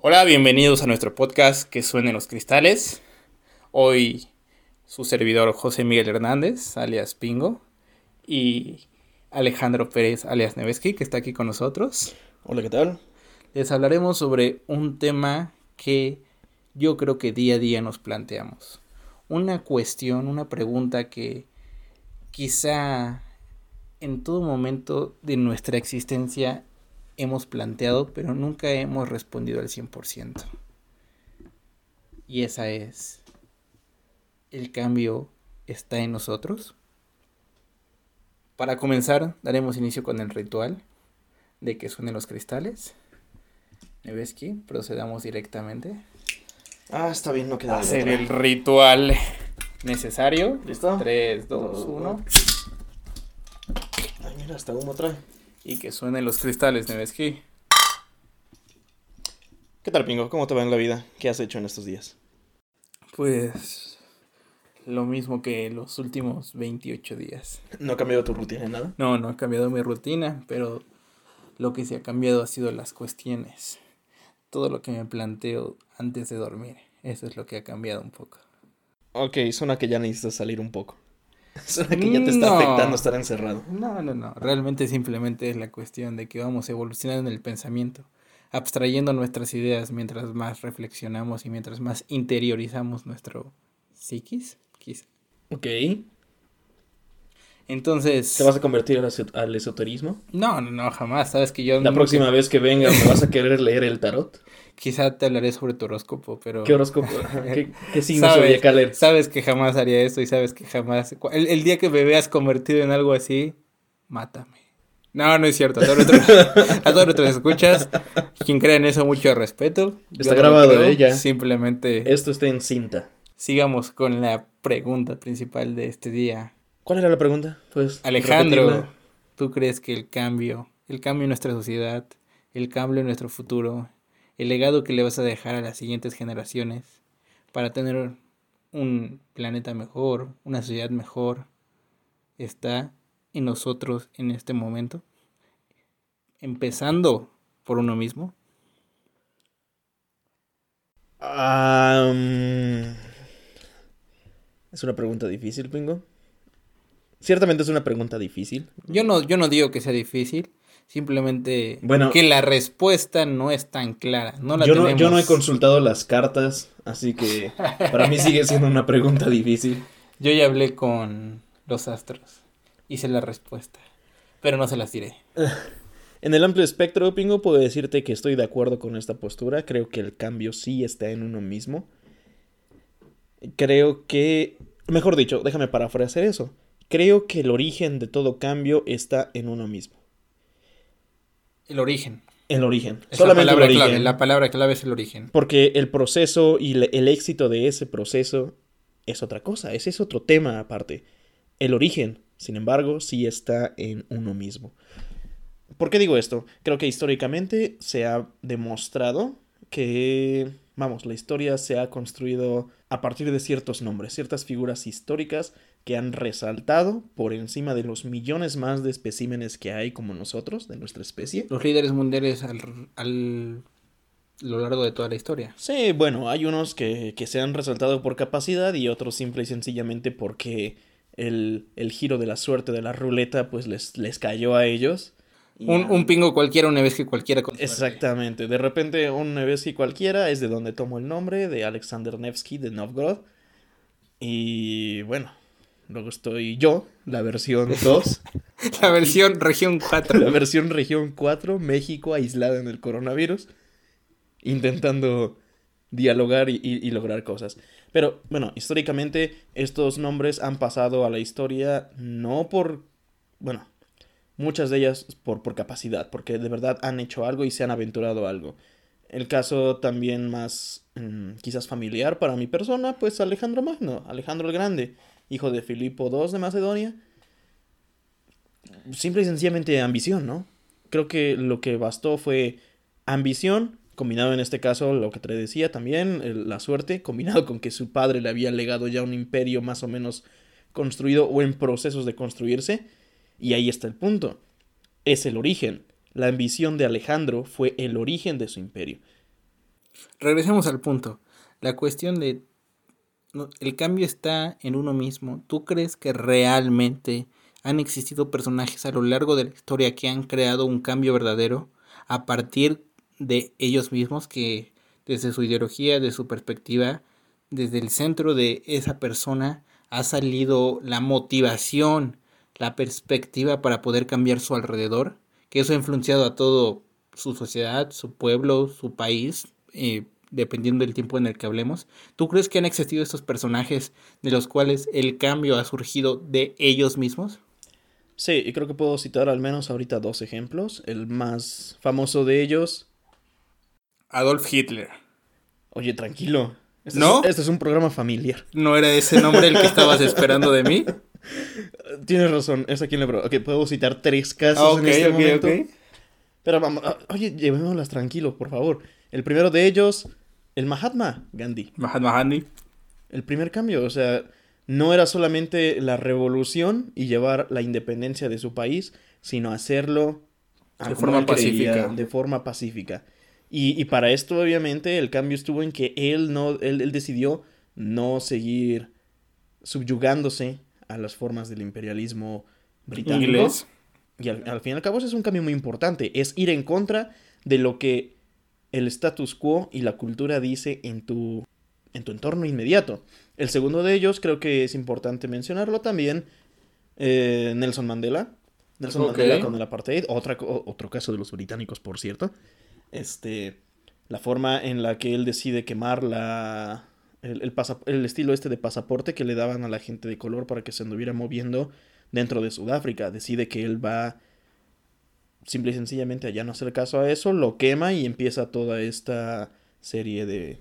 Hola, bienvenidos a nuestro podcast Que suenen los cristales. Hoy su servidor José Miguel Hernández, alias Pingo, y Alejandro Pérez, alias Neveski, que está aquí con nosotros. Hola, ¿qué tal? Les hablaremos sobre un tema que yo creo que día a día nos planteamos. Una cuestión, una pregunta que quizá en todo momento de nuestra existencia hemos planteado, pero nunca hemos respondido al 100%. Y esa es, ¿el cambio está en nosotros? Para comenzar, daremos inicio con el ritual de que suenen los cristales. Neveski, procedamos directamente. Ah, está bien, no queda hacer el ritual necesario. ¿Listo? 3, 2, 1. Ay, mira, hasta humo trae. Y que suenen los cristales, Neveski. ¿Qué tal, Pingo? ¿Cómo te va en la vida? ¿Qué has hecho en estos días? Pues lo mismo que los últimos 28 días. ¿No ha cambiado tu rutina en nada? No, no ha cambiado mi rutina, pero lo que sí ha cambiado ha sido las cuestiones. Todo lo que me planteo antes de dormir. Eso es lo que ha cambiado un poco. Ok, suena que ya necesitas salir un poco. Suena que ya te está No. afectando estar encerrado. No, no, no. Realmente simplemente es la cuestión de que vamos evolucionando en el pensamiento, abstrayendo nuestras ideas mientras más reflexionamos y mientras más interiorizamos nuestro psiquis, quizá. Ok. Entonces, ¿Te vas a convertir al, esot- al esoterismo? no, no, no, jamás. Sabes que yo La próxima vez que venga me vas a querer leer el tarot. quizá te hablaré sobre tu horóscopo, pero ¿Qué horóscopo? ¿Qué, qué signo Sabes- eres? sabes que jamás haría eso y sabes que jamás. El, el día que me veas convertido en algo así, mátame. No, no es cierto. A todos todos nuestros escuchas, quien crea en eso, mucho respeto. Está grabado, creo, ¿eh? Ya. Simplemente Esto está en cinta. sigamos con la pregunta principal de este día. ¿Cuál era la pregunta? Pues. Alejandro, repetirla. ¿tú crees que el cambio, el cambio en nuestra sociedad, el cambio en nuestro futuro, el legado que le vas a dejar a las siguientes generaciones para tener un planeta mejor, una sociedad mejor, está en nosotros en este momento? Empezando por uno mismo. Mm, es una pregunta difícil, Pingo. Ciertamente es una pregunta difícil. Yo no, yo no digo que sea difícil, simplemente Bueno. que la respuesta no es tan clara. No la Yo no, yo no he consultado las cartas, así que para mí sigue siendo una pregunta difícil. Yo ya hablé con los astros. Hice la respuesta. Pero no se las diré. En el amplio espectro, Pingo, puedo decirte que estoy de acuerdo con esta postura. Creo que el cambio sí está en uno mismo. Creo que... Mejor dicho, déjame parafrasear eso. Creo que el origen de todo cambio está en uno mismo. El origen. El origen. Es Solamente la el palabra origen. clave. La palabra clave es el origen. Porque el proceso y el éxito de ese proceso es otra cosa, ese es otro tema aparte. El origen, sin embargo, sí está en uno mismo. ¿Por qué digo esto? Creo que históricamente se ha demostrado que, vamos, la historia se ha construido a partir de ciertos nombres, ciertas figuras históricas que han resaltado por encima de los millones más de especímenes que hay como nosotros, de nuestra especie. Los líderes mundiales al, al lo largo de toda la historia. Sí, bueno, hay unos que, que se han resaltado por capacidad y otros simple y sencillamente porque el, el giro de la suerte de la ruleta pues les, les cayó a ellos. Un, un pingo cualquiera, una vez que cualquiera. con. Exactamente, de repente un Nevsky cualquiera es de donde tomo el nombre, de Alexander Nevsky de Novgorod. Y bueno, luego estoy yo, la versión 2, La versión región 4. la versión región 4, México aislada en el coronavirus, intentando dialogar y, y- y lograr cosas. Pero bueno, históricamente estos nombres han pasado a la historia no por, bueno, muchas de ellas por, por capacidad, porque de verdad han hecho algo y se han aventurado a algo. El caso también más mm, quizás familiar para mi persona, pues Alejandro Magno, Alejandro el Grande, hijo de Filipo II de Macedonia. Simple y sencillamente ambición, ¿no? Creo que lo que bastó fue ambición, combinado en este caso lo que te decía también, la suerte, combinado con que su padre le había legado ya un imperio más o menos construido o en procesos de construirse. Y ahí está el punto. Es el origen. La ambición de Alejandro fue el origen de su imperio. Regresemos al punto. La cuestión de el cambio está en uno mismo. ¿Tú crees que realmente han existido personajes a lo largo de la historia que han creado un cambio verdadero a partir de ellos mismos que desde su ideología, de su perspectiva, desde el centro de esa persona ha salido la motivación, la perspectiva para poder cambiar su alrededor, que eso ha influenciado a todo su sociedad, su pueblo, su país, eh, dependiendo del tiempo en el que hablemos. ¿Tú crees que han existido estos personajes de los cuales el cambio ha surgido de ellos mismos? Sí, y creo que puedo citar al menos ahorita dos ejemplos. El más famoso de ellos. Adolf Hitler. Oye, tranquilo. Este ¿No? Es, este es un programa familiar. ¿No era ese nombre el que estabas esperando de mí? Tienes razón, es aquí en la Ok, puedo citar tres casos en este momento. Pero vamos, ah, oye, llevémoslas tranquilo, por favor. El primero de ellos, el Mahatma Gandhi. Mahatma Gandhi. El primer cambio, o sea, no era solamente la revolución y llevar la independencia de su país, sino hacerlo de forma pacífica. de forma pacífica. Y, para esto, obviamente, el cambio estuvo en que él no, él, decidió no seguir subyugándose a las formas del imperialismo británico. Y al, al fin y al cabo, eso es un cambio muy importante. Es ir en contra de lo que el status quo y la cultura dice en tu, en tu entorno inmediato. El segundo de ellos, creo que es importante mencionarlo también, eh, Nelson Mandela. Nelson Mandela con el apartheid, otra, otro caso de los británicos, por cierto. Este, la forma en la que él decide quemar la, el, el, el, estilo este de pasaporte que le daban a la gente de color para que se anduviera moviendo dentro de Sudáfrica. Decide que él va simple y sencillamente allá no hacer caso a eso, lo quema y empieza toda esta serie de,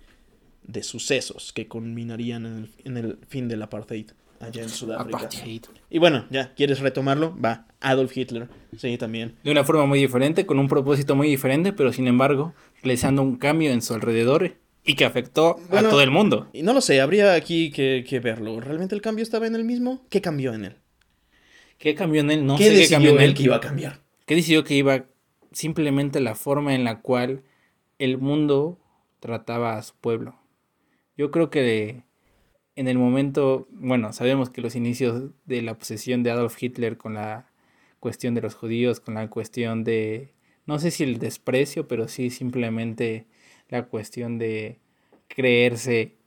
de sucesos que culminarían en el, en el, fin del apartheid allá en Sudáfrica. Apartheid. Y bueno, ya, ¿quieres retomarlo? Va, Adolf Hitler, sí, también. De una forma muy diferente, con un propósito muy diferente, pero sin embargo, realizando un cambio en su alrededor y que afectó a todo el mundo. Y no lo sé, habría aquí que, que, verlo. ¿Realmente el cambio estaba en el mismo? ¿Qué cambió en él? ¿Qué cambió en él? No sé qué cambió en él que iba a cambiar que decidió que iba simplemente la forma en la cual el mundo trataba a su pueblo. Yo creo que en el momento, bueno, sabemos que los inicios de la posesión de Adolf Hitler con la cuestión de los judíos, con la cuestión de, no sé si el desprecio, pero sí simplemente la cuestión de creerse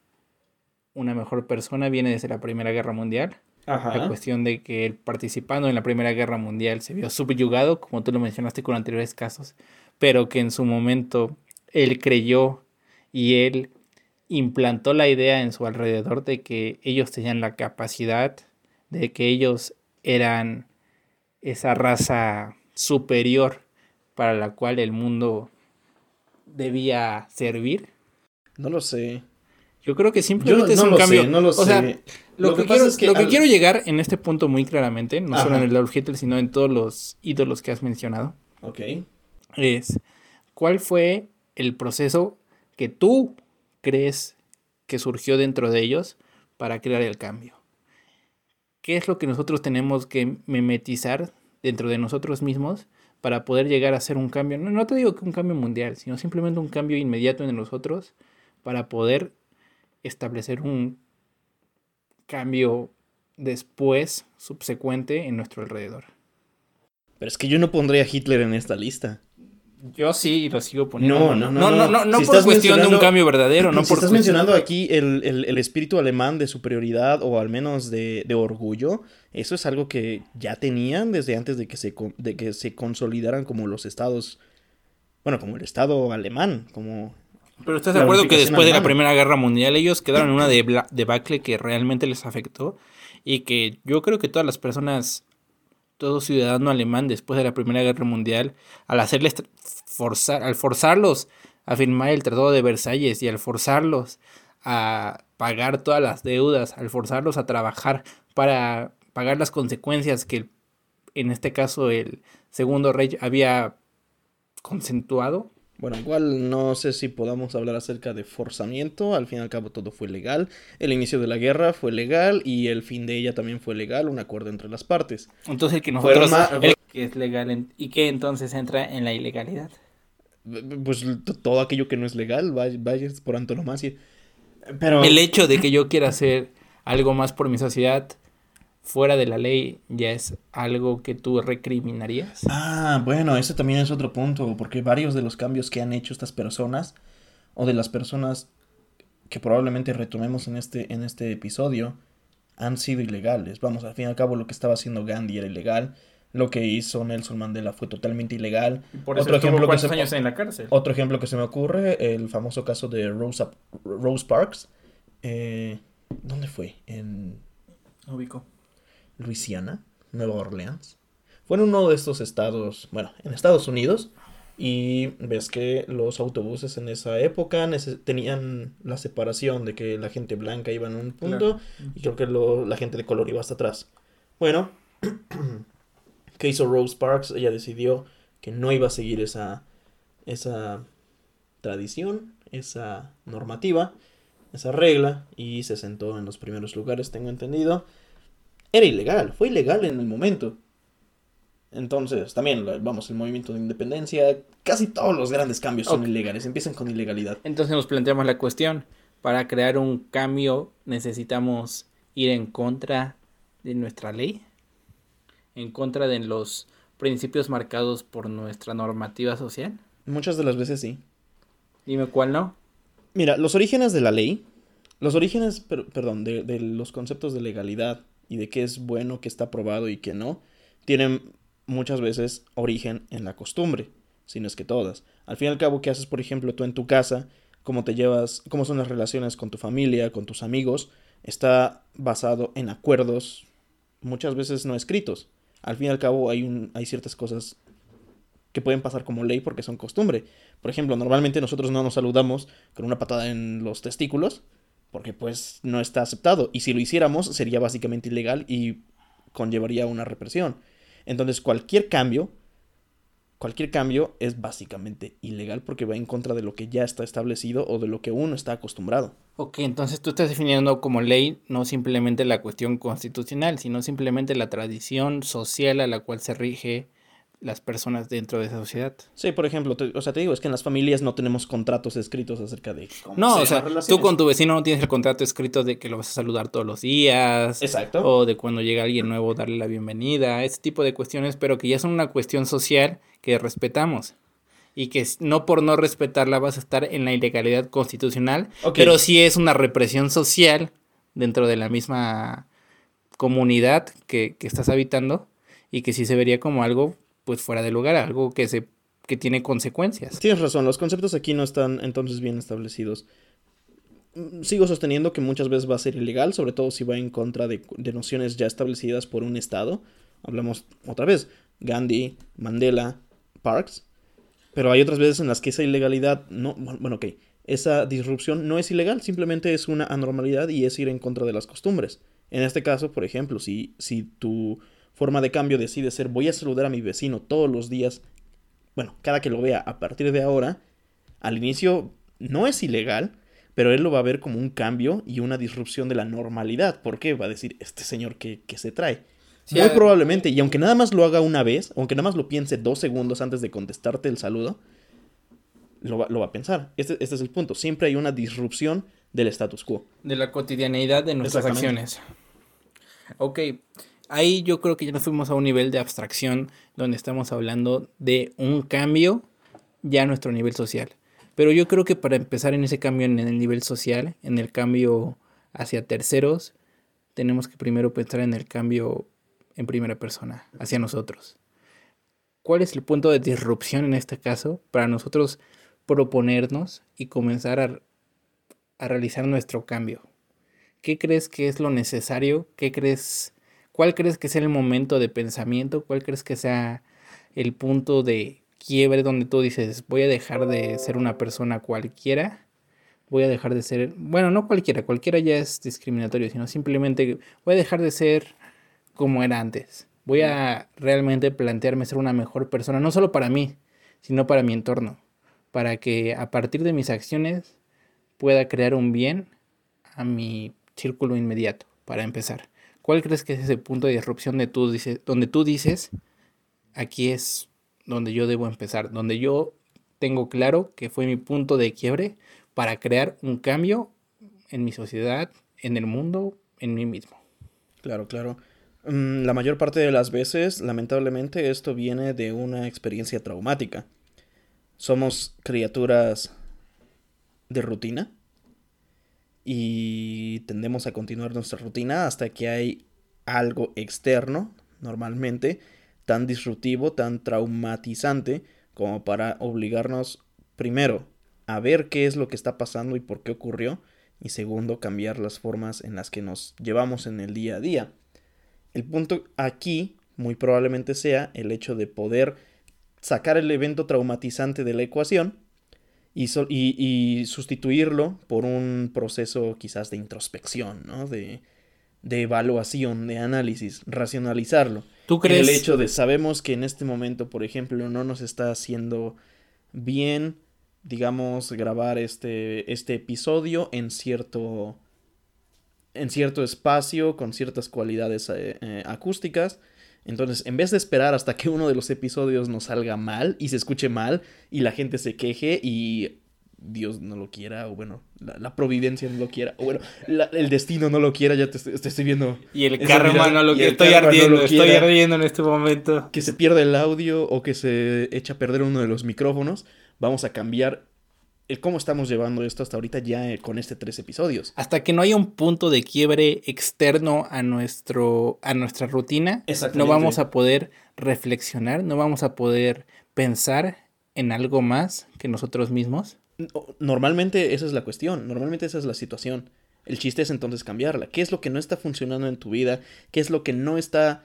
una mejor persona viene desde la Primera Guerra Mundial. La cuestión de que él participando en la Primera Guerra Mundial se vio subyugado, como tú lo mencionaste con anteriores casos, pero que en su momento él creyó y él implantó la idea en su alrededor de que ellos tenían la capacidad, de que ellos eran esa raza superior para la cual el mundo debía servir. No lo sé. Yo creo que simplemente es un cambio. no lo sé. Lo, que, quiero, lo que quiero llegar en este punto muy claramente, no solo en el Adolf Hitler, sino en todos los ídolos que has mencionado. Ok. Es, ¿cuál fue el proceso que tú crees que surgió dentro de ellos para crear el cambio? ¿Qué es lo que nosotros tenemos que mimetizar dentro de nosotros mismos para poder llegar a hacer un cambio? No, no te digo que un cambio mundial, sino simplemente un cambio inmediato en nosotros para poder establecer un cambio después, subsecuente, en nuestro alrededor. Pero es que yo no pondría a Hitler en esta lista. Yo sí lo sigo poniendo. No, no, no. No, no, no, por cuestión de un cambio verdadero. No si estás mencionando aquí el, espíritu alemán de superioridad o al menos de, orgullo, eso es algo que ya tenían desde antes de que, se, de que se consolidaran como los estados. Bueno, como el estado alemán, como pero ¿estás de acuerdo que después de la Primera Guerra Mundial ellos quedaron en una debacle que realmente les afectó? Y que yo creo que todas las personas, todo ciudadano alemán después de la Primera Guerra Mundial, al hacerles forzar, al forzarlos a firmar el Tratado de Versalles y al forzarlos a pagar todas las deudas, al forzarlos a trabajar para pagar las consecuencias que en este caso el segundo rey había concentuado, bueno, igual no sé si podamos hablar acerca de forzamiento, al fin y al cabo todo fue legal, el inicio de la guerra fue legal y el fin de ella también fue legal, un acuerdo entre las partes. Entonces que nosotros que es legal y que entonces entra en la ilegalidad. Pues todo aquello que no es legal, vaya, vaya por antonomasia. Pero... El hecho de que yo quiera hacer algo más por mi sociedad fuera de la ley ya es algo que tú recriminarías. Ah, bueno, ese también es otro punto, porque varios de los cambios que han hecho estas personas, o de las personas que probablemente retomemos en este, en este episodio, han sido ilegales. Vamos, al fin y al cabo lo que estaba haciendo Gandhi era ilegal, lo que hizo Nelson Mandela fue totalmente ilegal. otro ejemplo que se, años en la cárcel? Otro ejemplo que se me ocurre, el famoso caso de Rosa, Rose Parks. Eh, ¿Dónde fue? En... Ubico. Luisiana, Nueva Orleans. Fue en uno de estos estados, bueno, en Estados Unidos. Y ves que los autobuses en esa época tenían la separación de que la gente blanca iba en un punto y creo que la gente de color iba hasta atrás. Bueno, ¿qué hizo Rose Parks? Ella decidió que no iba a seguir esa, esa tradición, esa normativa, esa regla y se sentó en los primeros lugares, tengo entendido era ilegal, fue ilegal en el momento. Entonces, también, vamos, el movimiento de independencia, casi todos los grandes cambios son ilegales, empiezan con ilegalidad. Entonces nos planteamos la cuestión, para crear un cambio necesitamos ir en contra de nuestra ley, en contra de los principios marcados por nuestra normativa social. Muchas de las veces sí. Dime cuál no. Mira, los orígenes de la ley, los orígenes, perdón, de, de los conceptos de legalidad, y de qué es bueno, qué está probado y qué no, tienen muchas veces origen en la costumbre, si no es que todas. Al fin y al cabo, ¿qué haces, por ejemplo, tú en tu casa? ¿Cómo te llevas? ¿Cómo son las relaciones con tu familia, con tus amigos? Está basado en acuerdos, muchas veces no escritos. Al fin y al cabo, hay, un, hay ciertas cosas que pueden pasar como ley porque son costumbre. Por ejemplo, normalmente nosotros no nos saludamos con una patada en los testículos, porque pues no está aceptado. Y si lo hiciéramos sería básicamente ilegal y conllevaría una represión. Entonces cualquier cambio, cualquier cambio es básicamente ilegal porque va en contra de lo que ya está establecido o de lo que uno está acostumbrado. Ok, entonces tú estás definiendo como ley no simplemente la cuestión constitucional, sino simplemente la tradición social a la cual se rige las personas dentro de esa sociedad. Sí, por ejemplo, o sea, te digo, es que en las familias no tenemos contratos escritos acerca de cómo No, o sea, tú con tu vecino no tienes el contrato escrito de que lo vas a saludar todos los días. Exacto. O de cuando llega alguien nuevo darle la bienvenida, ese tipo de cuestiones, pero que ya son una cuestión social que respetamos. Y que no por no respetarla vas a estar en la ilegalidad constitucional, pero sí es una represión social dentro de la misma comunidad que, que estás habitando y que sí se vería como algo pues fuera de lugar, algo que se que tiene consecuencias. Tienes razón, los conceptos aquí no están entonces bien establecidos. Mm, sigo sosteniendo que muchas veces va a ser ilegal, sobre todo si va en contra de, nociones ya establecidas por un Estado. Hablamos otra vez, Gandhi, Mandela, Parks. Pero hay otras veces en las que esa ilegalidad no, bueno, ok, esa disrupción no es ilegal, simplemente es una anormalidad y es ir en contra de las costumbres. En este caso, por ejemplo, si, si tu forma de cambio decide ser voy a saludar a mi vecino todos los días, bueno, cada que lo vea a partir de ahora, al inicio no es ilegal, pero él lo va a ver como un cambio y una disrupción de la normalidad. ¿Por qué? Va a decir, este señor que, se trae. Muy probablemente, y aunque nada más lo haga una vez, aunque nada más lo piense dos segundos antes de contestarte el saludo, lo va, lo va a pensar. Este, este, es el punto. Siempre hay una disrupción del status quo. De la cotidianeidad de nuestras acciones. Ok, ahí yo creo que ya nos fuimos a un nivel de abstracción donde estamos hablando de un cambio ya a nuestro nivel social. Pero yo creo que para empezar en ese cambio en el nivel social, en el cambio hacia terceros, tenemos que primero pensar en el cambio en primera persona, hacia nosotros. ¿Cuál es el punto de disrupción en este caso para nosotros proponernos y comenzar a, a realizar nuestro cambio? ¿Qué crees que es lo necesario? ¿Qué crees ¿Cuál crees que sea el momento de pensamiento? ¿Cuál crees que sea el punto de quiebre donde tú dices, voy a dejar de ser una persona cualquiera? Voy a dejar de ser, bueno, no cualquiera, cualquiera ya es discriminatorio, sino simplemente voy a dejar de ser como era antes. Voy a realmente plantearme ser una mejor persona, no solo para mí, sino para mi entorno, para que a partir de mis acciones pueda crear un bien a mi círculo inmediato, para empezar. ¿Cuál crees que es ese punto de disrupción de tú dices, donde tú dices, aquí es donde yo debo empezar, donde yo tengo claro que fue mi punto de quiebre para crear un cambio en mi sociedad, en el mundo, en mí mismo. Claro, claro. Mm, la mayor parte de las veces, lamentablemente, esto viene de una experiencia traumática. Somos criaturas de rutina y tendemos a continuar nuestra rutina hasta que hay algo externo, normalmente, tan disruptivo, tan traumatizante, como para obligarnos, primero, a ver qué es lo que está pasando y por qué ocurrió, y segundo, cambiar las formas en las que nos llevamos en el día a día. El punto aquí muy probablemente sea el hecho de poder sacar el evento traumatizante de la ecuación y, y, sustituirlo por un proceso quizás de introspección, ¿no? De, de evaluación, de análisis, racionalizarlo. ¿Tú crees? El hecho de sabemos que en este momento, por ejemplo, no nos está haciendo bien, digamos, grabar este, este episodio en cierto, en cierto espacio, con ciertas cualidades eh, eh, acústicas. Entonces, en vez de esperar hasta que uno de los episodios nos salga mal y se escuche mal y la gente se queje y Dios no lo quiera, o bueno, la, providencia no lo quiera, o bueno, el destino no lo quiera, ya te, estoy viendo. Y el karma no lo quiera, estoy ardiendo, estoy ardiendo en este momento. Que se pierda el audio o que se echa a perder uno de los micrófonos, vamos a cambiar el cómo estamos llevando esto hasta ahorita ya eh, con este tres episodios. Hasta que no haya un punto de quiebre externo a, nuestro, a nuestra rutina, no vamos a poder reflexionar, no vamos a poder pensar en algo más que nosotros mismos. Normalmente esa es la cuestión, normalmente esa es la situación. El chiste es entonces cambiarla. ¿Qué es lo que no está funcionando en tu vida? ¿Qué es lo que no está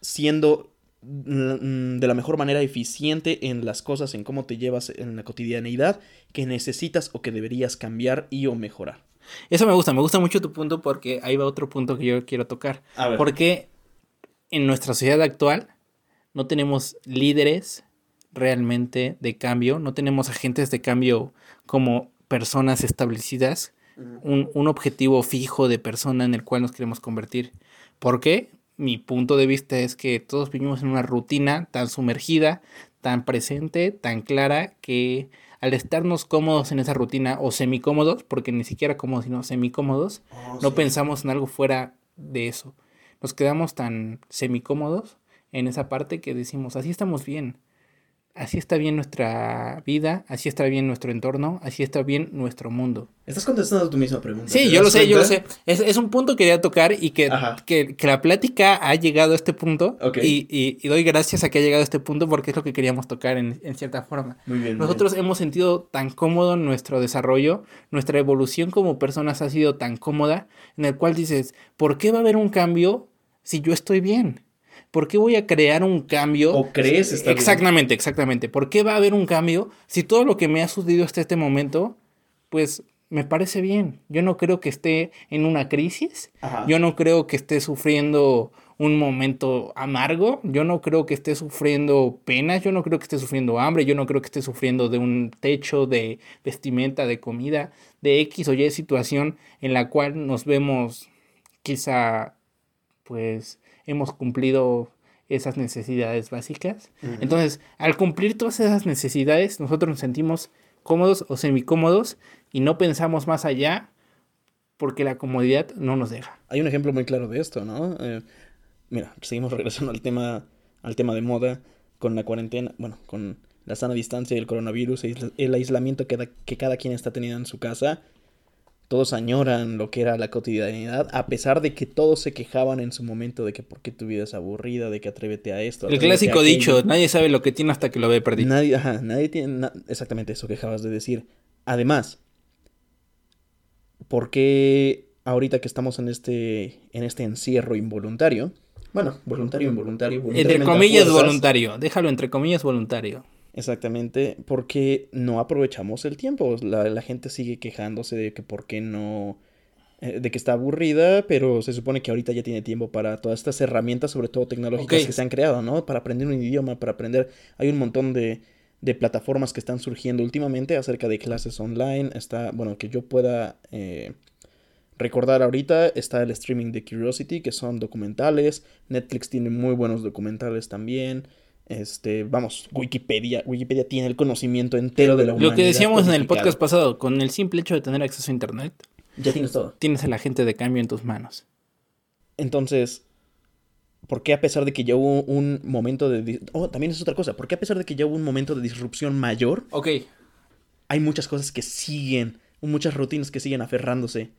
siendo de la mejor manera eficiente en las cosas, en cómo te llevas en la cotidianeidad, que necesitas o que deberías cambiar y o mejorar? Eso me gusta, me gusta mucho tu punto porque ahí va otro punto que yo quiero tocar. Porque en nuestra sociedad actual no tenemos líderes realmente de cambio, no tenemos agentes de cambio como personas establecidas, un, objetivo fijo de persona en el cual nos queremos convertir. ¿Por qué? Mi punto de vista es que todos vivimos en una rutina tan sumergida, tan presente, tan clara, que al estarnos cómodos en esa rutina o semicómodos, porque ni siquiera cómodos, sino semicómodos, oh, no pensamos en algo fuera de eso. Nos quedamos tan semicómodos en esa parte que decimos, así estamos bien así está bien nuestra vida, así está bien nuestro entorno, así está bien nuestro mundo. Estás contestando tu misma pregunta. Sí, yo lo sé, yo lo sé. Es, un punto que quería tocar y que, que, la plática ha llegado a este punto. Y, doy gracias a que ha llegado a este punto porque es lo que queríamos tocar en, cierta forma. Muy bien. Nosotros hemos sentido tan cómodo nuestro desarrollo, nuestra evolución como personas ha sido tan cómoda, en el cual dices, ¿por qué va a haber un cambio si yo estoy bien? ¿Por qué voy a crear un cambio? ¿O crees estar Exactamente, exactamente. ¿Por qué va a haber un cambio si todo lo que me ha sucedido hasta este momento, pues me parece bien? Yo no creo que esté en una crisis. Yo no creo que esté sufriendo un momento amargo. Yo no creo que esté sufriendo penas. Yo no creo que esté sufriendo hambre. Yo no creo que esté sufriendo de un techo, de vestimenta, de comida, de X o Y situación en la cual nos vemos quizá pues hemos cumplido esas necesidades básicas. Entonces, al cumplir todas esas necesidades, nosotros nos sentimos cómodos o semicómodos y no pensamos más allá porque la comodidad no nos deja. Hay un ejemplo muy claro de esto, ¿no? Eh, mira, seguimos regresando al tema, al tema de moda con la cuarentena, bueno, con la sana distancia y el coronavirus, el aislamiento que, que cada quien está teniendo en su casa todos añoran lo que era la cotidianidad, a pesar de que todos se quejaban en su momento de que por qué tu vida es aburrida, de que atrévete a esto. El clásico dicho, nadie sabe lo que tiene hasta que lo ve perdido. Nadie, ajá, nadie tiene exactamente eso que acabas de decir. Además, ¿por qué ahorita que estamos en este, en este encierro involuntario? Bueno, voluntario, involuntario. Entre comillas voluntario, déjalo entre comillas voluntario. Exactamente, porque no aprovechamos el tiempo. La, gente sigue quejándose de que por qué no, eh, de que está aburrida, pero se supone que ahorita ya tiene tiempo para todas estas herramientas, sobre todo tecnológicas que se han creado, ¿no? Para aprender un idioma, para aprender, hay un montón de, de plataformas que están surgiendo últimamente acerca de clases online. Está, bueno, que yo pueda eh, recordar ahorita, está el streaming de Curiosity, que son documentales. Netflix tiene muy buenos documentales también. Este, vamos, Wikipedia, Wikipedia tiene el conocimiento entero de la humanidad. Lo que decíamos en el podcast pasado, con el simple hecho de tener acceso a internet, Ya tienes todo. tienes el agente de cambio en tus manos. Entonces, ¿por qué a pesar de que ya hubo un momento de... Oh, también es otra cosa. ¿Por qué a pesar de que ya hubo un momento de disrupción mayor, Ok, hay muchas cosas que siguen, muchas rutinas que siguen aferrándose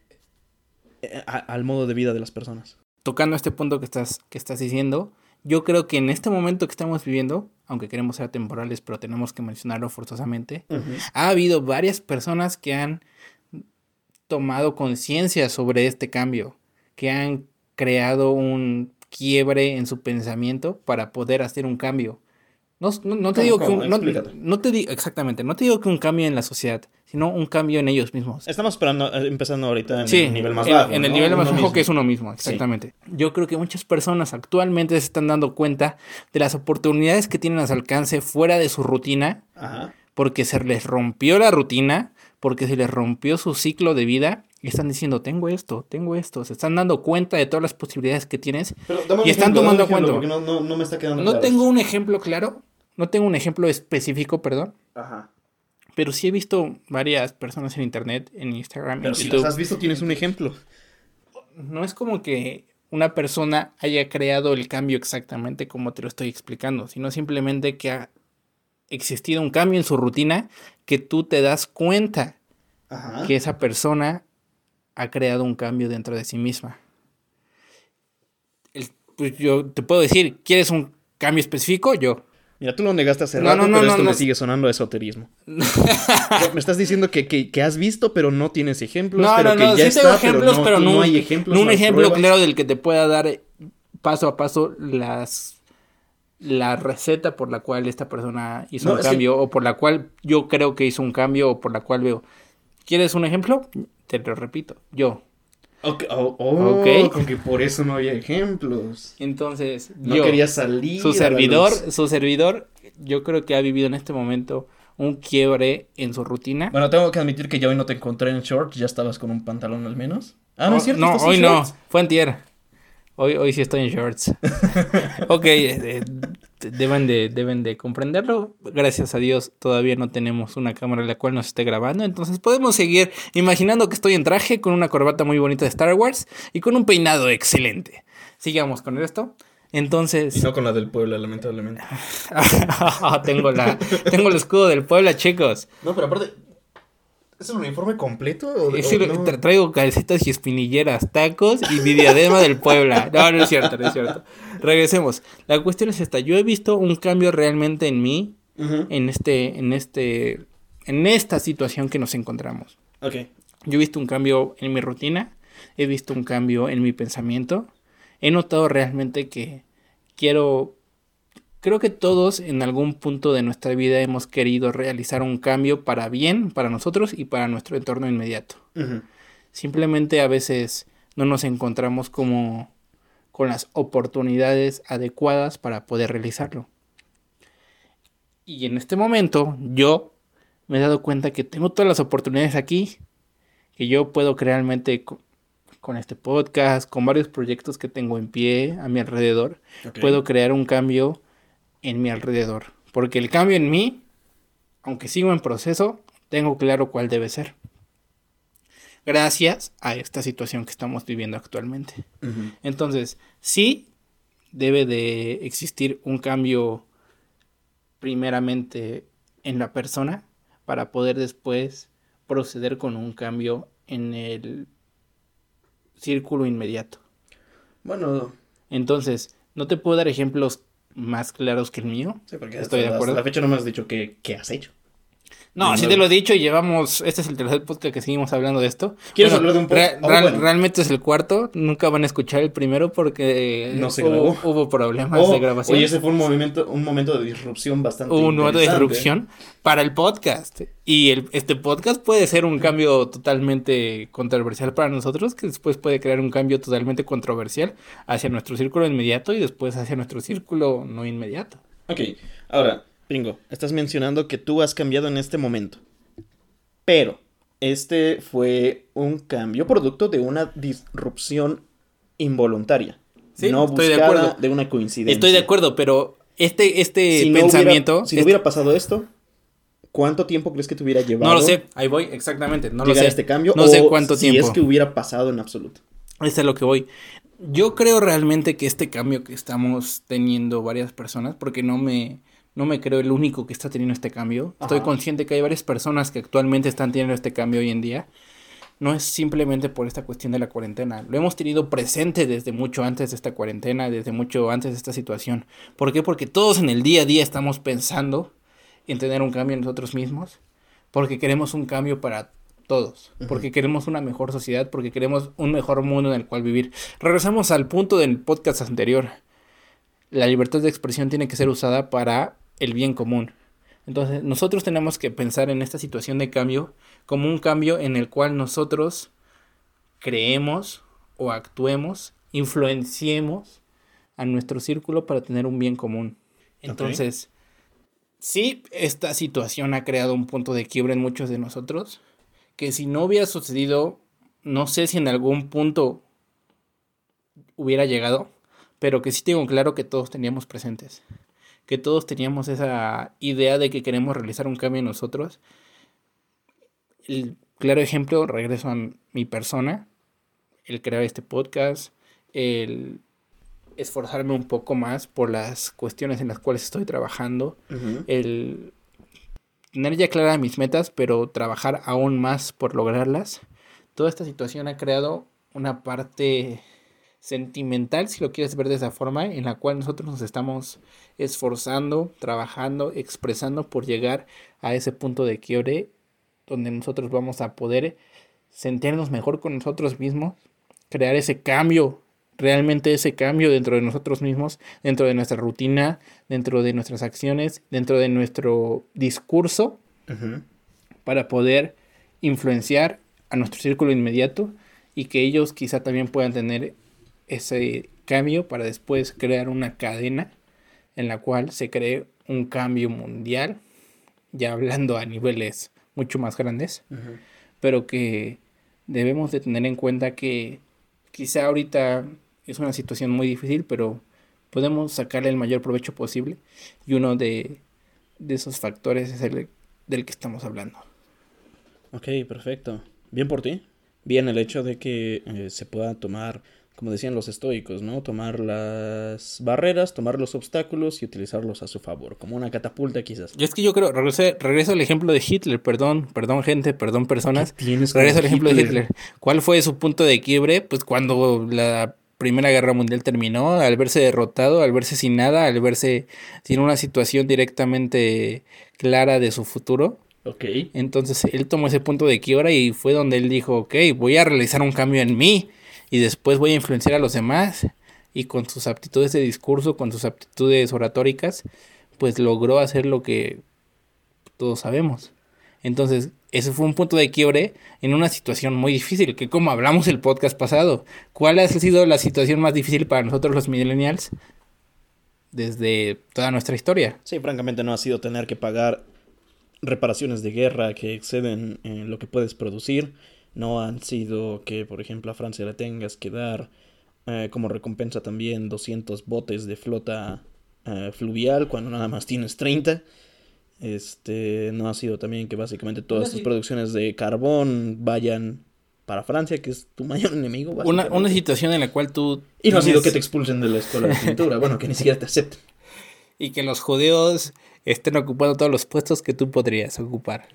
eh, a- al modo de vida de las personas? tocando este punto que estás, que estás diciendo, yo creo que en este momento que estamos viviendo, aunque queremos ser temporales, pero tenemos que mencionarlo forzosamente, ha habido varias personas que han tomado conciencia sobre este cambio, que han creado un quiebre en su pensamiento para poder hacer un cambio. No, no- no te ¿Cómo, digo que un, no te digo exactamente, no te digo que un cambio en la sociedad, sino un cambio en ellos mismos. Estamos esperando, eh, empezando ahorita en Sí, el nivel más en, bajo. en el ¿no? nivel más Uno bajo mismo. que es uno mismo, exactamente. Yo creo que muchas personas actualmente se están dando cuenta de las oportunidades que tienen a su alcance fuera de su rutina, Ajá. porque se les rompió la rutina, porque se les rompió su ciclo de vida. Y están diciendo, tengo esto, tengo esto. Se están dando cuenta de todas las posibilidades que tienes. Pero Y están ejemplo, tomando cuenta. No, no, no me está quedando No claro. tengo un ejemplo claro, no tengo un ejemplo específico, perdón. Ajá. Pero sí he visto varias personas en internet, en Instagram, Pero en si YouTube. las has visto, tienes un ejemplo. no es como que una persona haya creado el cambio exactamente como te lo estoy explicando, sino simplemente que ha existido un cambio en su rutina que tú te das cuenta Ajá. que esa persona ha creado un cambio dentro de sí misma. El- pues yo te puedo decir, ¿quieres un cambio específico? Yo. Mira, tú lo negaste hace No, rato, no, no, pero no, esto me sigue sonando a esoterismo. me estás diciendo que, que, que has visto, pero no tienes ejemplos, No, pero no, que no, ya sí tengo ejemplos, pero, pero no, hay ejemplos. no un ejemplo pruebas. claro del que te pueda dar paso a paso las la receta por la cual esta persona hizo No, un que- cambio o por la cual yo creo que hizo un cambio o por la cual veo. ¿Quieres un ejemplo? Te lo repito, yo. Ok, oh, oh, que por eso no había ejemplos. Entonces, No yo, quería salir. su servidor, su servidor, yo creo que ha vivido en este momento un quiebre en su rutina. Bueno, tengo que admitir que ya hoy no te encontré en shorts, ya estabas con un pantalón al menos. Ah, no, es cierto. No, estás en hoy no, fue antier. Hoy, hoy sí estoy en shorts. ok, eh, deben, de, deben de comprenderlo. Gracias a Dios todavía no tenemos una cámara en la cual nos esté grabando. Entonces podemos seguir imaginando que estoy en traje con una corbata muy bonita de Star Wars y con un peinado excelente. Sigamos con esto. Entonces... Y no con la del Puebla, lamentablemente. tengo, la, tengo el escudo del Puebla, chicos. No, pero aparte. ¿Es el uniforme completo? O, Es o decir, no? tra- traigo calcetas y espinilleras, tacos y mi diadema del Puebla. No, no es cierto, no es cierto. Regresemos. La cuestión es esta. Yo he visto un cambio realmente en mí, en este, en este, en esta situación que nos encontramos. Ok. Yo he visto un cambio en mi rutina, he visto un cambio en mi pensamiento. He notado realmente que quiero, creo que todos en algún punto de nuestra vida hemos querido realizar un cambio para bien, para nosotros y para nuestro entorno inmediato. Simplemente a veces no nos encontramos como con las oportunidades adecuadas para poder realizarlo. Y en este momento yo me he dado cuenta que tengo todas las oportunidades aquí, que yo puedo realmente co- con este podcast, con varios proyectos que tengo en pie a mi alrededor, puedo crear un cambio en mi alrededor. Porque el cambio en mí, aunque sigo en proceso, tengo claro cuál debe ser. Gracias a esta situación que estamos viviendo actualmente. Entonces, sí debe de existir un cambio primeramente en la persona para poder después proceder con un cambio en el círculo inmediato. Bueno, Entonces, no te puedo dar ejemplos más claros que el mío. sí, porque Estoy de acuerdo. la fecha no me has dicho qué, qué has hecho. No, De sí te lo he dicho y llevamos, este es el tercer podcast que seguimos hablando de esto. ¿Quieres hablar de un re- podcast? Oh, real- bueno. Realmente es el cuarto, nunca van a escuchar el primero porque No se hubo, grabó. hubo problemas Oh, de grabación. Oye, ese fue un movimiento, un momento de disrupción bastante hubo un momento de interesante. disrupción para el podcast. Y el, este podcast puede ser un cambio totalmente controversial para nosotros, que después puede crear un cambio totalmente controversial hacia nuestro círculo inmediato y después hacia nuestro círculo no inmediato. Ok, ahora, Pringo, estás mencionando que tú has cambiado en este momento. Pero este fue un cambio producto de una disrupción involuntaria. Sí, no estoy de buscada acuerdo. de una coincidencia. Estoy de acuerdo, pero este, este Si no pensamiento... hubiera, si no este- hubiera pasado esto, ¿cuánto tiempo crees que te hubiera llevado no lo sé, ahí voy, exactamente, no lo sé. a este cambio? No o sé cuánto si tiempo. es que hubiera pasado en absoluto. Es a lo que voy. Yo creo realmente que este cambio que estamos teniendo varias personas, porque no me, no me creo el único que está teniendo este cambio. Estoy consciente que hay varias personas que actualmente están teniendo este cambio hoy en día. No es simplemente por esta cuestión de la cuarentena. Lo hemos tenido presente desde mucho antes de esta cuarentena, desde mucho antes de esta situación. ¿Por qué? Porque todos en el día a día estamos pensando en tener un cambio en nosotros mismos. Porque queremos un cambio para todos. Porque queremos una mejor sociedad. Porque queremos un mejor mundo en el cual vivir. Regresamos al punto del podcast anterior. La libertad de expresión tiene que ser usada para el bien común. Entonces, nosotros tenemos que pensar en esta situación de cambio como un cambio en el cual nosotros creemos o actuemos, influenciemos a nuestro círculo para tener un bien común. Entonces, sí, esta situación ha creado un punto de quiebre en muchos de nosotros, que si no hubiera sucedido, no sé si en algún punto hubiera llegado, pero que sí tengo claro que todos teníamos presentes, que todos teníamos esa idea de que queremos realizar un cambio en nosotros. El claro ejemplo, regreso a mi persona, el crear este podcast, el esforzarme un poco más por las cuestiones en las cuales estoy trabajando, el tener ya claras mis metas, pero trabajar aún más por lograrlas. Toda esta situación ha creado una parte sentimental, si lo quieres ver de esa forma, en la cual nosotros nos estamos esforzando, trabajando, expresando por llegar a ese punto de quiebre donde nosotros vamos a poder sentirnos mejor con nosotros mismos, crear ese cambio, realmente ese cambio dentro de nosotros mismos, dentro de nuestra rutina, dentro de nuestras acciones, dentro de nuestro discurso, para poder influenciar a nuestro círculo inmediato y que ellos quizá también puedan tener ese cambio para después crear una cadena en la cual se cree un cambio mundial, ya hablando a niveles mucho más grandes, pero que debemos de tener en cuenta que quizá ahorita es una situación muy difícil, pero podemos sacarle el mayor provecho posible y uno de, de esos factores es el del que estamos hablando. Ok, perfecto. Bien por ti. Bien el hecho de que eh, se pueda tomar, como decían los estoicos, ¿no? Tomar las barreras, tomar los obstáculos y utilizarlos a su favor, como una catapulta quizás. Yo es que yo creo, regreso, regreso al ejemplo de Hitler, perdón, perdón gente, perdón personas. tienes Regreso al ejemplo de Hitler. ¿Cuál fue su punto de quiebre? Pues cuando la Primera Guerra Mundial terminó, al verse derrotado, al verse sin nada, al verse sin una situación directamente clara de su futuro. Ok. Entonces él tomó ese punto de quiebra y fue donde él dijo, ok, voy a realizar un cambio en mí y después voy a influenciar a los demás. Y con sus aptitudes de discurso, con sus aptitudes oratóricas, pues logró hacer lo que todos sabemos. Entonces, ese fue un punto de quiebre en una situación muy difícil, que como hablamos el podcast pasado, ¿cuál ha sido la situación más difícil para nosotros los millennials desde toda nuestra historia? Sí, francamente no ha sido tener que pagar reparaciones de guerra que exceden en lo que puedes producir. No han sido que, por ejemplo, a Francia le tengas que dar eh, como recompensa también 200 botes de flota eh, fluvial cuando nada más tienes 30. Este, no ha sido también que básicamente todas tus si- producciones de carbón vayan para Francia, que es tu mayor enemigo. Una, una situación en la cual tú... Y no ha sido que te expulsen de la escuela de pintura, bueno, que ni siquiera te acepten. Y que los judíos estén ocupando todos los puestos que tú podrías ocupar.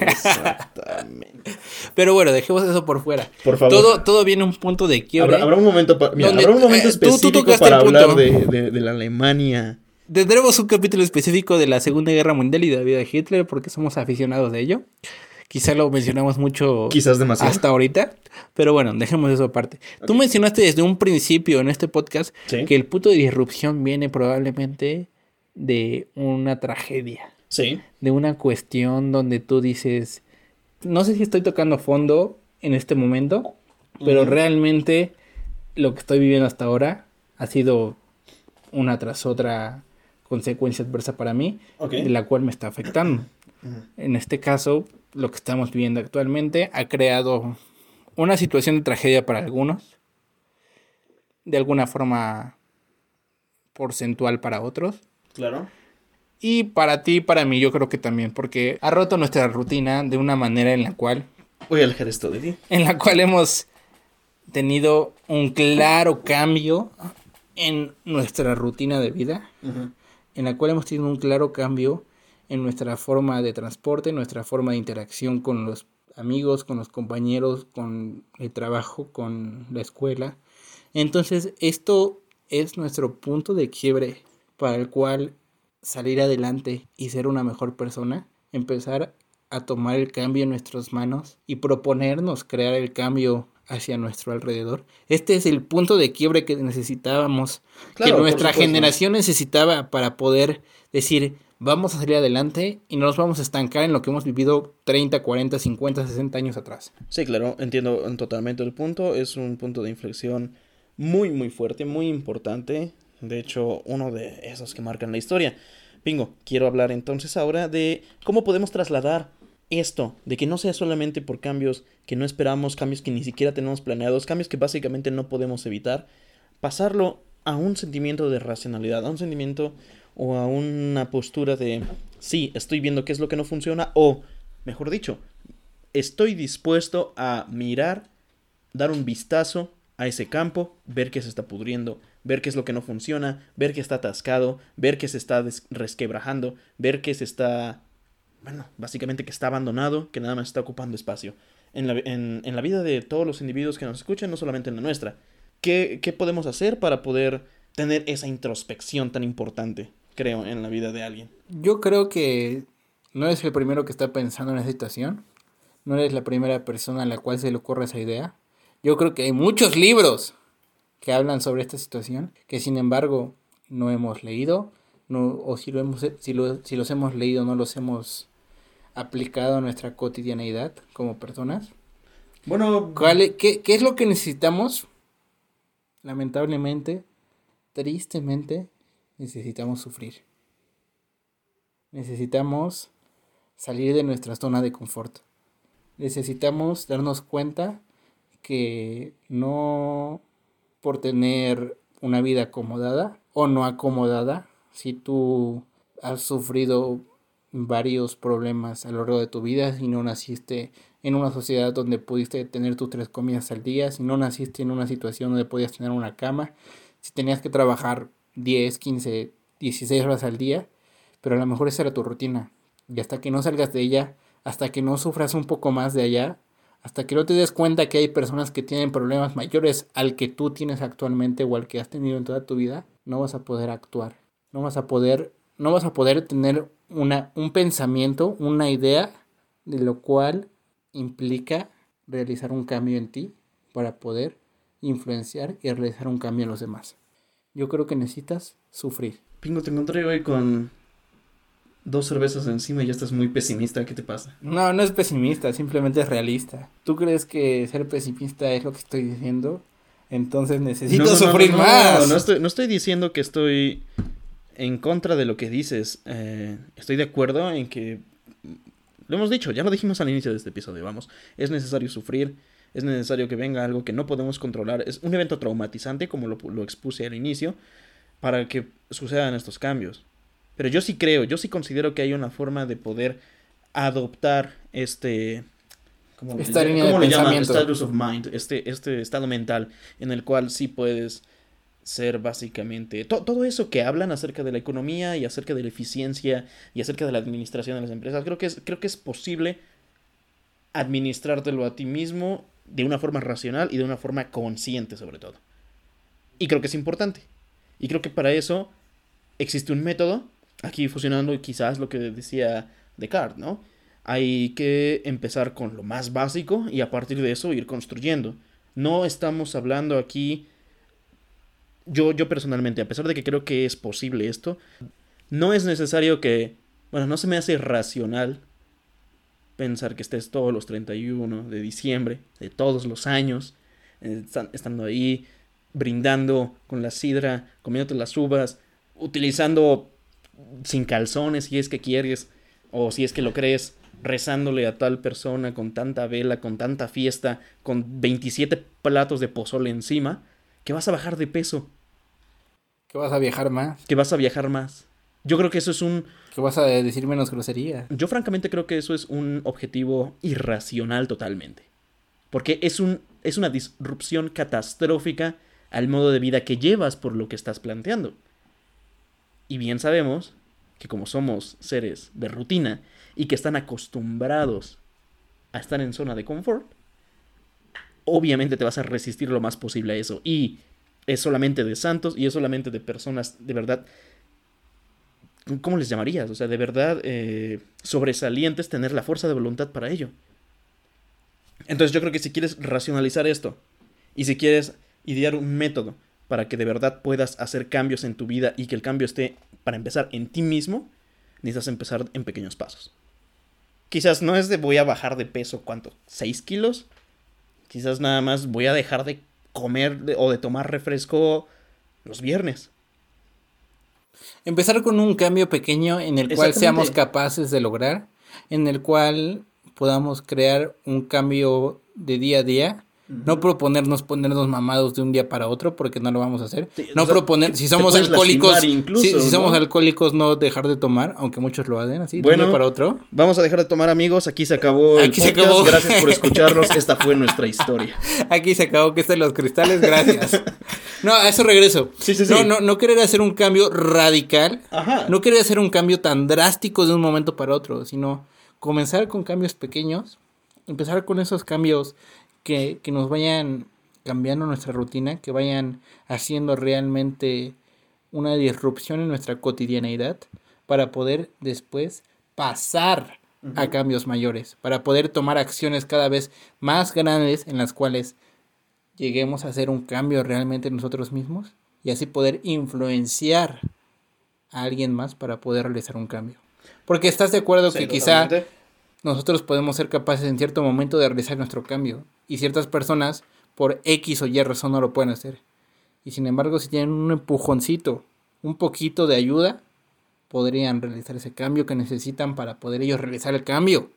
Exactamente. Pero bueno, dejemos eso por fuera. Por favor. Todo, todo viene a un punto de quiebre. Habrá, habrá un momento, pa- mira, Donde- habrá un momento eh, tú- tú específico tocaste para el hablar punto. de, de- de la Alemania. Tendremos un capítulo específico de la Segunda Guerra Mundial y de la vida de Hitler porque somos aficionados de ello. Quizá lo mencionamos mucho Quizás demasiado. hasta ahorita, pero bueno, dejemos eso aparte. Tú mencionaste desde un principio en este podcast Sí. que el punto de disrupción viene probablemente de una tragedia. Sí. de una cuestión donde tú dices, no sé si estoy tocando fondo en este momento, pero realmente lo que estoy viviendo hasta ahora ha sido una tras otra consecuencia adversa para mí, de la cual me está afectando. En este caso, lo que estamos viviendo actualmente ha creado una situación de tragedia para algunos, de alguna forma porcentual para otros, Claro. Y para ti, para mí, yo creo que también, porque ha roto nuestra rutina de una manera en la cual... Voy a alejar esto de ti. En la cual hemos tenido un claro cambio en nuestra rutina de vida, en la cual hemos tenido un claro cambio en nuestra forma de transporte, nuestra forma de interacción con los amigos, con los compañeros, con el trabajo, con la escuela. Entonces, esto es nuestro punto de quiebre para el cual salir adelante y ser una mejor persona, empezar a tomar el cambio en nuestras manos y proponernos crear el cambio hacia nuestro alrededor. Este es el punto de quiebre que necesitábamos, que nuestra generación necesitaba para poder decir, vamos a salir adelante y no nos vamos a estancar en lo que hemos vivido 30, 40, 50, 60 años atrás. Sí, claro, entiendo totalmente el punto. Es un punto de inflexión muy, muy fuerte, muy importante. De hecho, uno de esos que marcan la historia. Pingo, quiero hablar entonces ahora de cómo podemos trasladar esto, de que no sea solamente por cambios que no esperamos, cambios que ni siquiera tenemos planeados, cambios que básicamente no podemos evitar, pasarlo a un sentimiento de racionalidad, a un sentimiento o a una postura de sí, estoy viendo qué es lo que no funciona o, mejor dicho, estoy dispuesto a mirar, dar un vistazo a ese campo, ver qué se está pudriendo, ver qué es lo que no funciona, ver qué está atascado, ver qué se está resquebrajando, ver qué se está, bueno, básicamente que está abandonado, que nada más está ocupando espacio. En la, en, en la vida de todos los individuos que nos escuchan, no solamente en la nuestra. ¿Qué, ¿Qué podemos hacer para poder tener esa introspección tan importante, creo, en la vida de alguien? Yo creo que no eres el primero que está pensando en esa situación. No eres la primera persona a la cual se le ocurre esa idea. Yo creo que hay muchos libros que hablan sobre esta situación, que sin embargo no hemos leído, no, o si, lo hemos, si, si los hemos leído no los hemos aplicado a nuestra cotidianeidad como personas. Bueno, qué, ¿qué es lo que necesitamos? Lamentablemente, tristemente, necesitamos sufrir. Necesitamos salir de nuestra zona de confort. Necesitamos darnos cuenta que no por tener una vida acomodada o no acomodada, si tú has sufrido varios problemas a lo largo de tu vida, si no naciste en una sociedad donde pudiste tener tus tres comidas al día, si no naciste en una situación donde podías tener una cama, si tenías que trabajar 10, 15, 16 horas al día, pero a lo mejor esa era tu rutina. Y hasta que no salgas de ella, hasta que no sufras un poco más de allá, hasta que no te des cuenta que hay personas que tienen problemas mayores al que tú tienes actualmente o al que has tenido en toda tu vida, no vas a poder actuar. No vas a poder, no vas a poder tener una, un pensamiento, una idea de lo cual implica realizar un cambio en ti para poder influenciar y realizar un cambio en los demás. Yo creo que necesitas sufrir. Pingo, te encontré hoy con dos cervezas encima y ya estás muy pesimista. ¿Qué te pasa? No, no es pesimista, simplemente es realista. ¿Tú crees que ser pesimista es lo que estoy diciendo? Entonces necesito sufrir más. No, estoy, no estoy diciendo que estoy en contra de lo que dices. Eh, estoy de acuerdo en que. Lo hemos dicho, ya lo dijimos al inicio de este episodio, vamos. Es necesario sufrir, es necesario que venga algo que no podemos controlar. Es un evento traumatizante, como lo, lo expuse al inicio, para que sucedan estos cambios. Pero yo sí creo, yo sí considero que hay una forma de poder adoptar este... ¿Cómo, Esta línea ¿cómo le llaman? Status of mind, este, este estado mental en el cual sí puedes ser básicamente todo eso que hablan acerca de la economía y acerca de la eficiencia y acerca de la administración de las empresas. Creo que es, creo que es posible administrártelo a ti mismo de una forma racional y de una forma consciente sobre todo. Y creo que es importante. Y creo que para eso existe un método aquí fusionando quizás lo que decía Descartes, ¿no? Hay que empezar con lo más básico y a partir de eso ir construyendo. No estamos hablando aquí, yo, yo personalmente, a pesar de que creo que es posible esto, no es necesario que, bueno, no se me hace racional pensar que estés todos los 31 de diciembre de todos los años, eh, estando ahí, brindando con la sidra, comiéndote las uvas, utilizando sin calzones si es que quieres, o si es que lo crees, rezándole a tal persona con tanta vela, con tanta fiesta, con 27 platos de pozole encima, que vas a bajar de peso. Que vas a viajar más. Que vas a viajar más. Yo creo que eso es un... Que vas a decir menos grosería. Yo francamente creo que eso es un objetivo irracional totalmente. Porque es, un, es una disrupción catastrófica al modo de vida que llevas por lo que estás planteando. Y bien sabemos que como somos seres de rutina y que están acostumbrados a estar en zona de confort, obviamente te vas a resistir lo más posible a eso. Y es solamente de santos y es solamente de personas de verdad, ¿cómo les llamarías? O sea, de verdad eh, sobresalientes tener la fuerza de voluntad para ello. Entonces yo creo que si quieres racionalizar esto y si quieres idear un método para que de verdad puedas hacer cambios en tu vida y que el cambio esté, para empezar, en ti mismo, necesitas empezar en pequeños pasos. Quizás no es de voy a bajar de peso, ¿cuánto? ¿6 kilos? Quizás nada más voy a dejar de comer o de tomar refresco los viernes. Empezar con un cambio pequeño en el cual seamos capaces de lograr, en el cual podamos crear un cambio de día a día no proponernos ponernos mamados de un día para otro porque no lo vamos a hacer. no proponer, si somos alcohólicos, si, somos alcohólicos no dejar de tomar, aunque muchos lo hacen así, de un día para otro. Vamos a dejar de tomar amigos, aquí se acabó el aquí Se acabó. Gracias por escucharnos, esta fue nuestra historia. Aquí se acabó que estén los cristales, gracias. No, a eso regreso. no, no, no querer hacer un cambio radical, no querer hacer un cambio tan drástico de un momento para otro, sino comenzar con cambios pequeños, empezar con esos cambios que, nos vayan cambiando nuestra rutina, que vayan haciendo realmente una disrupción en nuestra cotidianeidad para poder después pasar a cambios mayores, para poder tomar acciones cada vez más grandes en las cuales lleguemos a hacer un cambio realmente nosotros mismos y así poder influenciar a alguien más para poder realizar un cambio. Porque estás de acuerdo que quizá nosotros podemos ser capaces en cierto momento de realizar nuestro cambio y ciertas personas por X o Y razón no lo pueden hacer. Y sin embargo, si tienen un empujoncito, un poquito de ayuda, podrían realizar ese cambio que necesitan para poder ellos realizar el cambio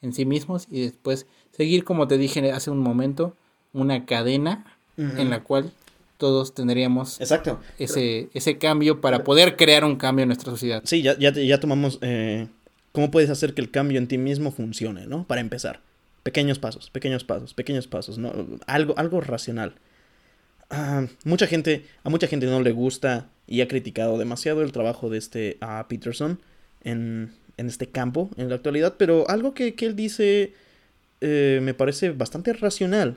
en sí mismos y después seguir, como te dije hace un momento, una cadena en la cual todos tendríamos Exacto. Ese, ese cambio para poder crear un cambio en nuestra sociedad. Sí, ya, ya, ya tomamos eh, cómo puedes hacer que el cambio en ti mismo funcione, ¿no? Para empezar. Pequeños pasos, pequeños pasos, pequeños pasos, ¿no? Algo, algo racional. Ah, mucha gente, a mucha gente no le gusta y ha criticado demasiado el trabajo de este Peterson en, este campo en la actualidad, pero algo que, él dice eh, me parece bastante racional.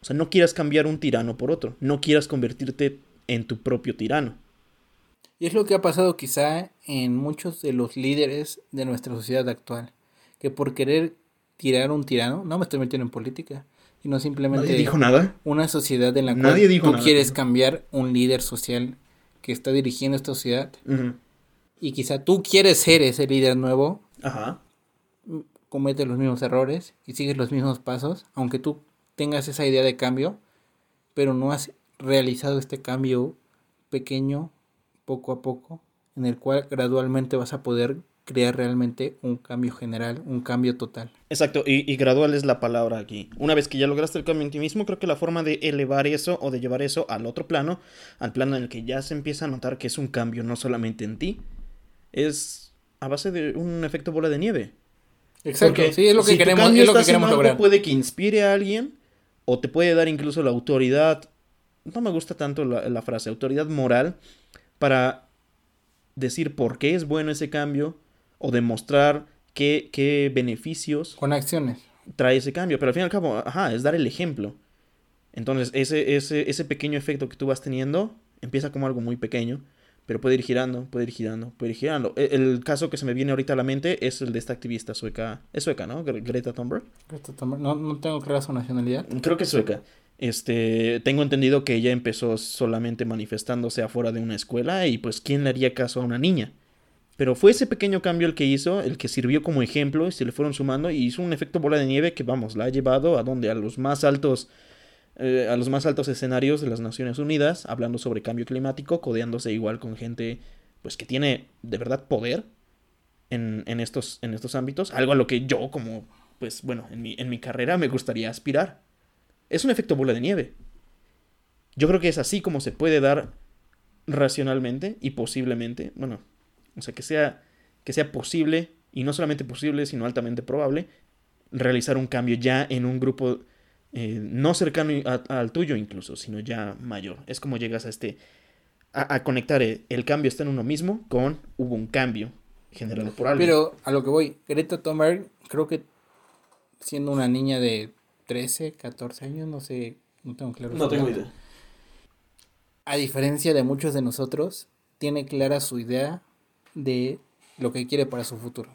O sea, no quieras cambiar un tirano por otro, no quieras convertirte en tu propio tirano. Y es lo que ha pasado quizá en muchos de los líderes de nuestra sociedad actual, que por querer tirar un tirano, no me estoy metiendo en política, sino simplemente ¿Nadie dijo nada? una sociedad en la cual tú quieres cambiar un líder social que está dirigiendo esta sociedad y quizá tú quieres ser ese líder nuevo, Ajá. comete los mismos errores y sigues los mismos pasos, aunque tú tengas esa idea de cambio, pero no has realizado este cambio pequeño, poco a poco, en el cual gradualmente vas a poder crear realmente un cambio general, un cambio total. Exacto, y, gradual es la palabra aquí. Una vez que ya lograste el cambio en ti mismo, creo que la forma de elevar eso o de llevar eso al otro plano, al plano en el que ya se empieza a notar que es un cambio no solamente en ti, es a base de un efecto bola de nieve. Exacto, sí, es lo que queremos, es lo que queremos lograr. Puede que inspire a alguien o te puede dar incluso la autoridad, no me gusta tanto la, la frase, autoridad moral, para decir por qué es bueno ese cambio o demostrar qué, qué beneficios. Con acciones. Trae ese cambio. Pero al fin y al cabo, ajá, es dar el ejemplo. Entonces, ese, ese, ese pequeño efecto que tú vas teniendo empieza como algo muy pequeño, pero puede ir girando, puede ir girando, puede ir girando. E, el, caso que se me viene ahorita a la mente es el de esta activista sueca. Es sueca, ¿no? Greta Thunberg. Greta Thunberg. No, no tengo clara su nacionalidad. Creo que es sueca. Este, tengo entendido que ella empezó solamente manifestándose afuera de una escuela y pues ¿quién le haría caso a una niña? Pero fue ese pequeño cambio el que hizo, el que sirvió como ejemplo y se le fueron sumando y hizo un efecto bola de nieve que, vamos, la ha llevado a donde, a los más altos, eh, a los más altos escenarios de las Naciones Unidas, hablando sobre cambio climático, codeándose igual con gente, pues, que tiene de verdad poder en, en, estos, en estos ámbitos, algo a lo que yo, como, pues, bueno, en mi, en mi carrera me gustaría aspirar. Es un efecto bola de nieve. Yo creo que es así como se puede dar racionalmente y posiblemente, bueno, O sea, que sea, que sea posible, y no solamente posible, sino altamente probable, realizar un cambio ya en un grupo eh, no cercano al tuyo incluso, sino ya mayor. Es como llegas a este, a, conectar el, el, cambio está en uno mismo con hubo un cambio generado por algo. Pero a lo que voy, Greta Thunberg creo que siendo una niña de 13, 14 años, no sé, no tengo claro. No tengo idea. A diferencia de muchos de nosotros, tiene clara su idea de lo que quiere para su futuro.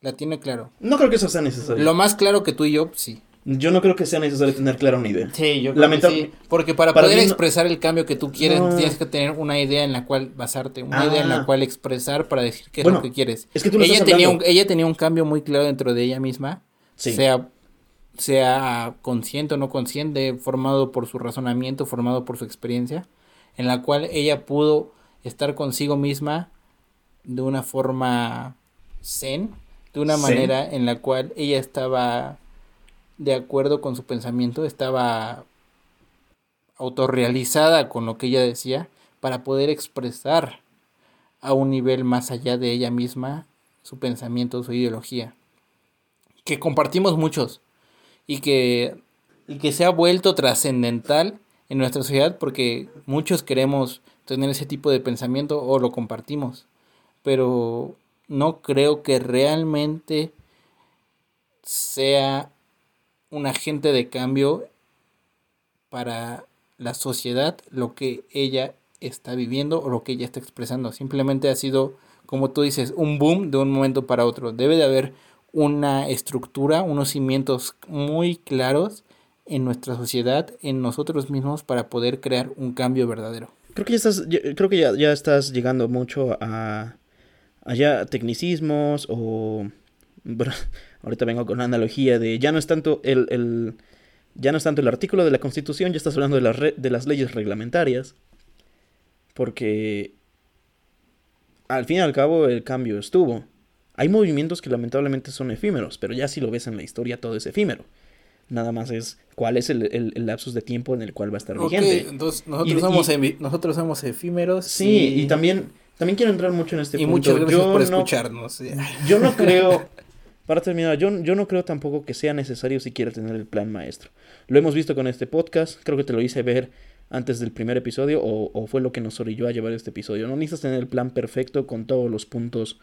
La tiene claro. No creo que eso sea necesario. Lo más claro que tú y yo, sí. Yo no creo que sea necesario tener clara una idea. Sí, yo creo que sí. Porque para, poder expresar el cambio que tú quieres, tienes que tener una idea en la cual basarte, una idea en la ah. cual expresar para decir qué es lo que quieres. Es que tú ella, tenía un, ella tenía un cambio muy claro dentro de ella misma. Sea, sea consciente o no consciente, formado por su razonamiento, formado por su experiencia, en la cual ella pudo estar consigo misma de una forma zen, de una manera en la cual ella estaba de acuerdo con su pensamiento, estaba autorrealizada con lo que ella decía para poder expresar a un nivel más allá de ella misma su pensamiento, su ideología, que compartimos muchos y que, y que se ha vuelto trascendental en nuestra sociedad porque muchos queremos tener ese tipo de pensamiento o lo compartimos, pero no creo que realmente sea un agente de cambio para la sociedad lo que ella está viviendo o lo que ella está expresando. Simplemente ha sido, como tú dices, un boom de un momento para otro. Debe de haber una estructura, unos cimientos muy claros en nuestra sociedad, en nosotros mismos, para poder crear un cambio verdadero. Creo que ya estás, creo que ya, ya estás llegando mucho a, allá tecnicismos o ahorita vengo con la analogía de ya no es tanto el, el ya no es tanto el artículo de la Constitución, ya estás hablando de las, de las leyes reglamentarias. Porque al fin y al cabo el cambio estuvo. Hay movimientos que lamentablemente son efímeros, pero ya si lo ves en la historia todo es efímero. Nada más es cuál es el, el, lapsus de tiempo en el cual va a estar vigente. Entonces nosotros, somos, nosotros somos efímeros. Sí, y, también, también quiero entrar mucho en este punto. Y muchas gracias por escucharnos. Yo no creo, Para terminar, yo, yo no creo tampoco que sea necesario siquiera tener el plan maestro. Lo hemos visto con este podcast, creo que te lo hice ver antes del primer episodio o, fue lo que nos orilló a llevar este episodio. No necesitas tener el plan perfecto con todos los puntos,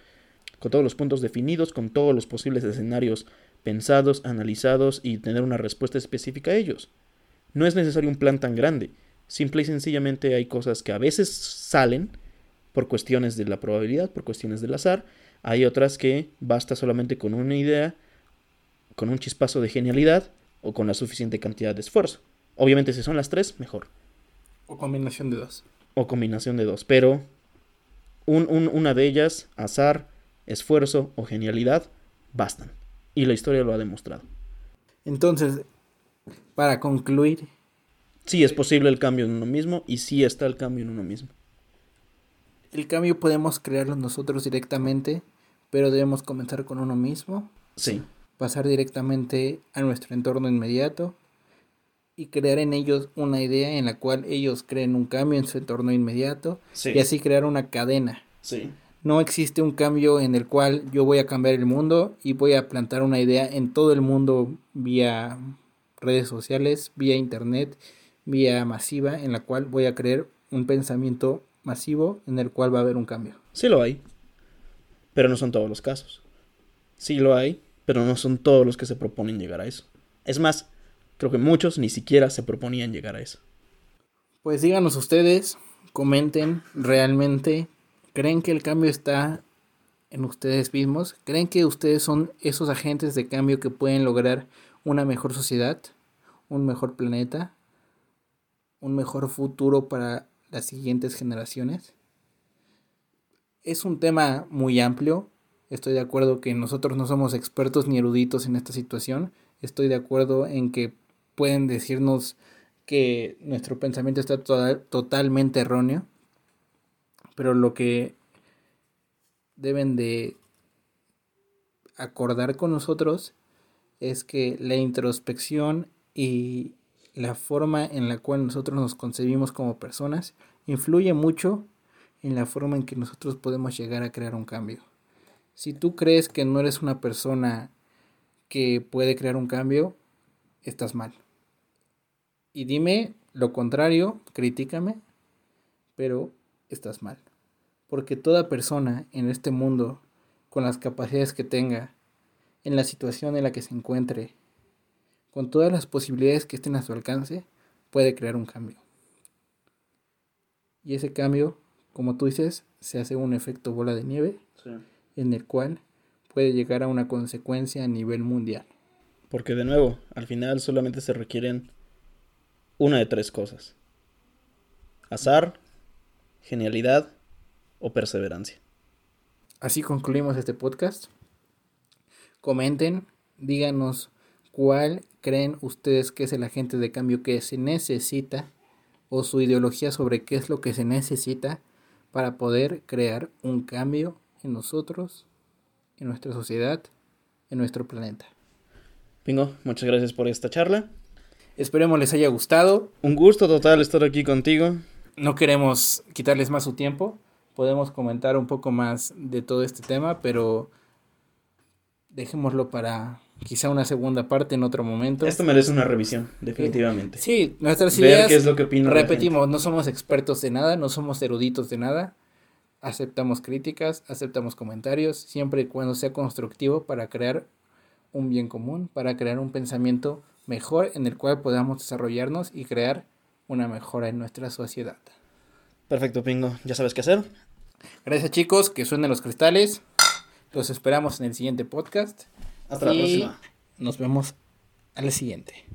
con todos los puntos definidos, con todos los posibles escenarios pensados, analizados y tener una respuesta específica a ellos. No es necesario un plan tan grande. Simple y sencillamente hay cosas que a veces salen por cuestiones de la probabilidad, por cuestiones del azar, hay otras que basta solamente con una idea, con un chispazo de genialidad o con la suficiente cantidad de esfuerzo. Obviamente si son las tres, mejor. O combinación de dos. O combinación de dos, pero una de ellas, azar, esfuerzo o genialidad, bastan. Y la historia lo ha demostrado. Entonces, para concluir. Sí es posible el cambio en uno mismo y sí está el cambio en uno mismo. El cambio podemos crearlo nosotros directamente, pero debemos comenzar con uno mismo. Sí. Pasar directamente a nuestro entorno inmediato y crear en ellos una idea en la cual ellos creen un cambio en su entorno inmediato y así crear una cadena. Sí. No existe un cambio en el cual yo voy a cambiar el mundo y voy a plantar una idea en todo el mundo vía redes sociales, vía internet, vía masiva, en la cual voy a crear un pensamiento masivo en el cual va a haber un cambio. Sí lo hay, pero no son todos los casos. Sí lo hay, pero no son todos los que se proponen llegar a eso. Es más, creo que muchos ni siquiera se proponían llegar a eso. Pues díganos ustedes, comenten realmente, ¿creen que el cambio está en ustedes mismos? ¿Creen que ustedes son esos agentes de cambio que pueden lograr una mejor sociedad, un mejor planeta, un mejor futuro para las siguientes generaciones. Es un tema muy amplio. Estoy de acuerdo que nosotros no somos expertos ni eruditos en esta situación. Estoy de acuerdo en que pueden decirnos que nuestro pensamiento está totalmente erróneo. Pero lo que deben de acordar con nosotros es que la introspección y la forma en la cual nosotros nos concebimos como personas influye mucho en la forma en que nosotros podemos llegar a crear un cambio. Si tú crees que no eres una persona que puede crear un cambio, estás mal. Y dime lo contrario, critícame, pero estás mal. Porque toda persona en este mundo, con las capacidades que tenga, en la situación en la que se encuentre, con todas las posibilidades que estén a su alcance, puede crear un cambio. Y ese cambio, como tú dices, se hace un efecto bola de nieve, en el cual puede llegar a una consecuencia a nivel mundial. Porque de nuevo, al final solamente se requieren una de tres cosas. Azar, genialidad o perseverancia. Así concluimos este podcast. Comenten, díganos cuál creen ustedes que es el agente de cambio que se necesita o su ideología sobre qué es lo que se necesita para poder crear un cambio en nosotros, en nuestra sociedad, en nuestro planeta. Pingo, muchas gracias por esta charla. Esperemos les haya gustado. Un gusto total estar aquí contigo. No queremos quitarles más su tiempo. Podemos comentar un poco más de todo este tema, pero dejémoslo para quizá una segunda parte en otro momento. Esto merece una revisión, definitivamente. Sí, nuestras ideas, qué es lo que opina la repetimos, no somos expertos de nada, no somos eruditos de nada. Aceptamos críticas, aceptamos comentarios, siempre y cuando sea constructivo para crear un bien común, para crear un pensamiento mejor en el cual podamos desarrollarnos y crear una mejora en nuestra sociedad. Perfecto, Pingo. ¿Ya sabes qué hacer? Gracias chicos, que suenen los cristales. Los esperamos en el siguiente podcast. Hasta la próxima. Nos vemos al siguiente.